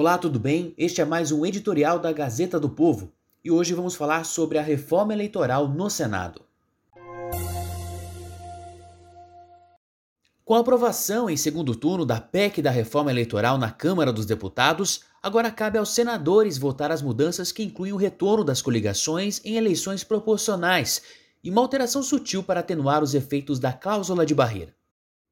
Olá, tudo bem? Este é mais um editorial da Gazeta do Povo e hoje vamos falar sobre a reforma eleitoral no Senado. Com a aprovação em segundo turno da PEC da reforma eleitoral na Câmara dos Deputados, agora cabe aos senadores votar as mudanças que incluem o retorno das coligações em eleições proporcionais e uma alteração sutil para atenuar os efeitos da cláusula de barreira.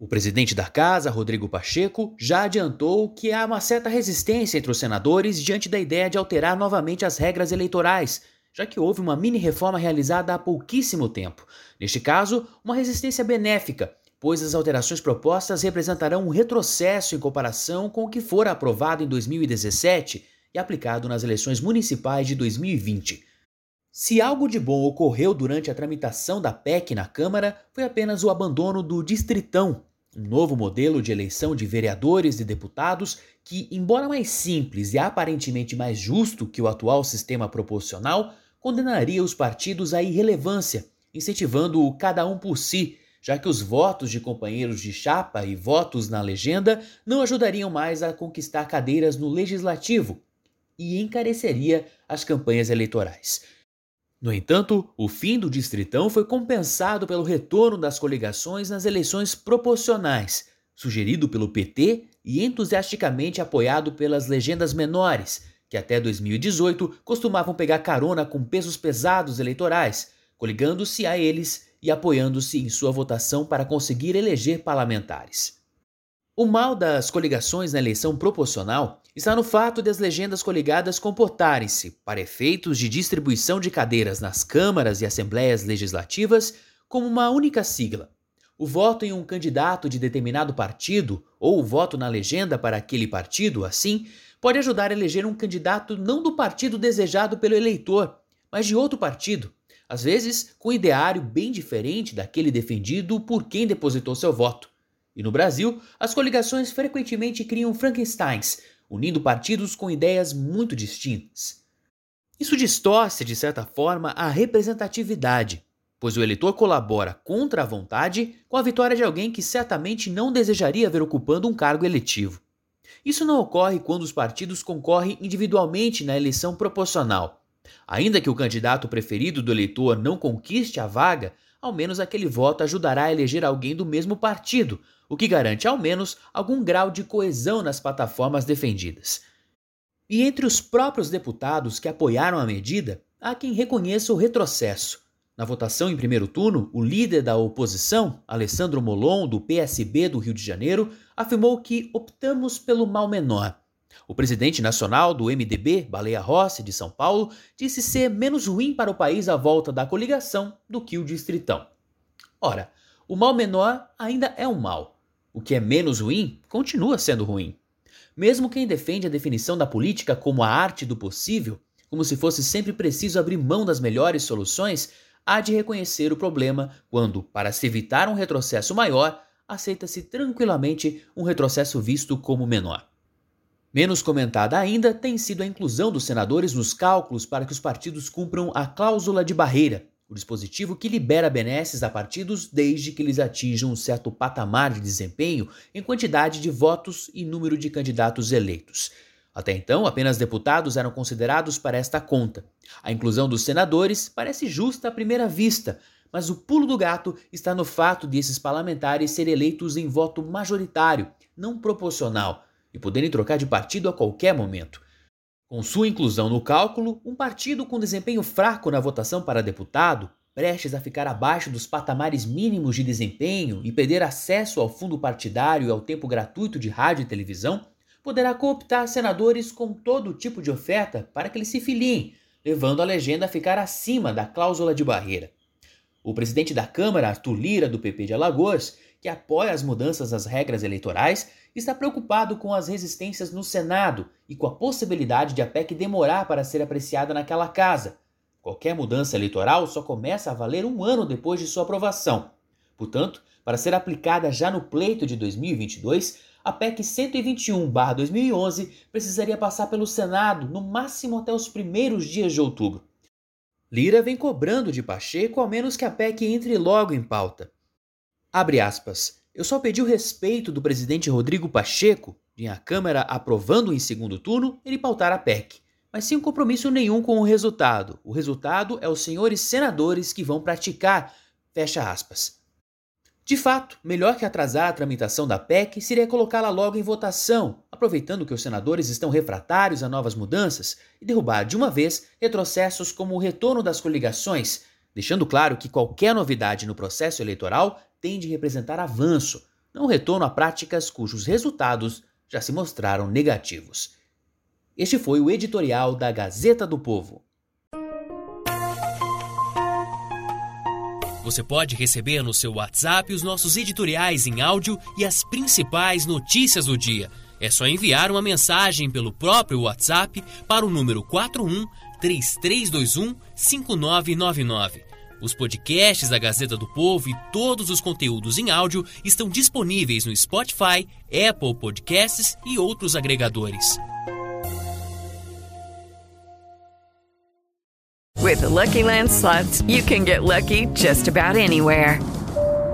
O presidente da casa, Rodrigo Pacheco, já adiantou que há uma certa resistência entre os senadores diante da ideia de alterar novamente as regras eleitorais, já que houve uma mini-reforma realizada há pouquíssimo tempo. Neste caso, uma resistência benéfica, pois as alterações propostas representarão um retrocesso em comparação com o que fora aprovado em 2017 e aplicado nas eleições municipais de 2020. Se algo de bom ocorreu durante a tramitação da PEC na Câmara, foi apenas o abandono do Distritão, um novo modelo de eleição de vereadores e deputados que, embora mais simples e aparentemente mais justo que o atual sistema proporcional, condenaria os partidos à irrelevância, incentivando o cada um por si, já que os votos de companheiros de chapa e votos na legenda não ajudariam mais a conquistar cadeiras no legislativo e encareceria as campanhas eleitorais. No entanto, o fim do Distritão foi compensado pelo retorno das coligações nas eleições proporcionais, sugerido pelo PT e entusiasticamente apoiado pelas legendas menores, que até 2018 costumavam pegar carona com pesos pesados eleitorais, coligando-se a eles e apoiando-se em sua votação para conseguir eleger parlamentares. O mal das coligações na eleição proporcional está no fato de as legendas coligadas comportarem-se, para efeitos de distribuição de cadeiras nas câmaras e assembleias legislativas, como uma única sigla. O voto em um candidato de determinado partido, ou o voto na legenda para aquele partido, assim, pode ajudar a eleger um candidato não do partido desejado pelo eleitor, mas de outro partido, às vezes com um ideário bem diferente daquele defendido por quem depositou seu voto. E no Brasil, as coligações frequentemente criam Frankensteins, unindo partidos com ideias muito distintas. Isso distorce, de certa forma, a representatividade, pois o eleitor colabora contra a vontade com a vitória de alguém que certamente não desejaria ver ocupando um cargo eletivo. Isso não ocorre quando os partidos concorrem individualmente na eleição proporcional. Ainda que o candidato preferido do eleitor não conquiste a vaga, ao menos aquele voto ajudará a eleger alguém do mesmo partido, o que garante ao menos algum grau de coesão nas plataformas defendidas. E entre os próprios deputados que apoiaram a medida, há quem reconheça o retrocesso. Na votação em primeiro turno, o líder da oposição, Alessandro Molon, do PSB do Rio de Janeiro, afirmou que optamos pelo mal menor. O presidente nacional do MDB, Baleia Rossi, de São Paulo, disse ser menos ruim para o país a volta da coligação do que o distritão. Ora, o mal menor ainda é um mal. O que é menos ruim continua sendo ruim. Mesmo quem defende a definição da política como a arte do possível, como se fosse sempre preciso abrir mão das melhores soluções, há de reconhecer o problema quando, para se evitar um retrocesso maior, aceita-se tranquilamente um retrocesso visto como menor. Menos comentada ainda tem sido a inclusão dos senadores nos cálculos para que os partidos cumpram a cláusula de barreira, o dispositivo que libera benesses a partidos desde que eles atinjam um certo patamar de desempenho em quantidade de votos e número de candidatos eleitos. Até então, apenas deputados eram considerados para esta conta. A inclusão dos senadores parece justa à primeira vista, mas o pulo do gato está no fato de esses parlamentares serem eleitos em voto majoritário, não proporcional, e poderem trocar de partido a qualquer momento. Com sua inclusão no cálculo, um partido com desempenho fraco na votação para deputado, prestes a ficar abaixo dos patamares mínimos de desempenho e perder acesso ao fundo partidário e ao tempo gratuito de rádio e televisão, poderá cooptar senadores com todo tipo de oferta para que eles se filiem, levando a legenda a ficar acima da cláusula de barreira. O presidente da Câmara, Arthur Lira, do PP de Alagoas, que apoia as mudanças às regras eleitorais, está preocupado com as resistências no Senado e com a possibilidade de a PEC demorar para ser apreciada naquela casa. Qualquer mudança eleitoral só começa a valer um ano depois de sua aprovação. Portanto, para ser aplicada já no pleito de 2022, a PEC 121-2011 precisaria passar pelo Senado no máximo até os primeiros dias de outubro. Lira vem cobrando de Pacheco ao menos que a PEC entre logo em pauta. Abre aspas. Eu só pedi o respeito do presidente Rodrigo Pacheco de a Câmara aprovando em segundo turno ele pautar a PEC, mas sem compromisso nenhum com o resultado. O resultado é os senhores senadores que vão praticar. Fecha aspas. De fato, melhor que atrasar a tramitação da PEC seria colocá-la logo em votação, aproveitando que os senadores estão refratários a novas mudanças e derrubar de uma vez retrocessos como o retorno das coligações, deixando claro que qualquer novidade no processo eleitoral tem de representar avanço, não retorno a práticas cujos resultados já se mostraram negativos. Este foi o editorial da Gazeta do Povo. Você pode receber no seu WhatsApp os nossos editoriais em áudio e as principais notícias do dia. É só enviar uma mensagem pelo próprio WhatsApp para o número 41 3321 5999. Os podcasts da Gazeta do Povo e todos os conteúdos em áudio estão disponíveis no Spotify, Apple Podcasts e outros agregadores. With the Lucky Land slots, you can get lucky just about anywhere.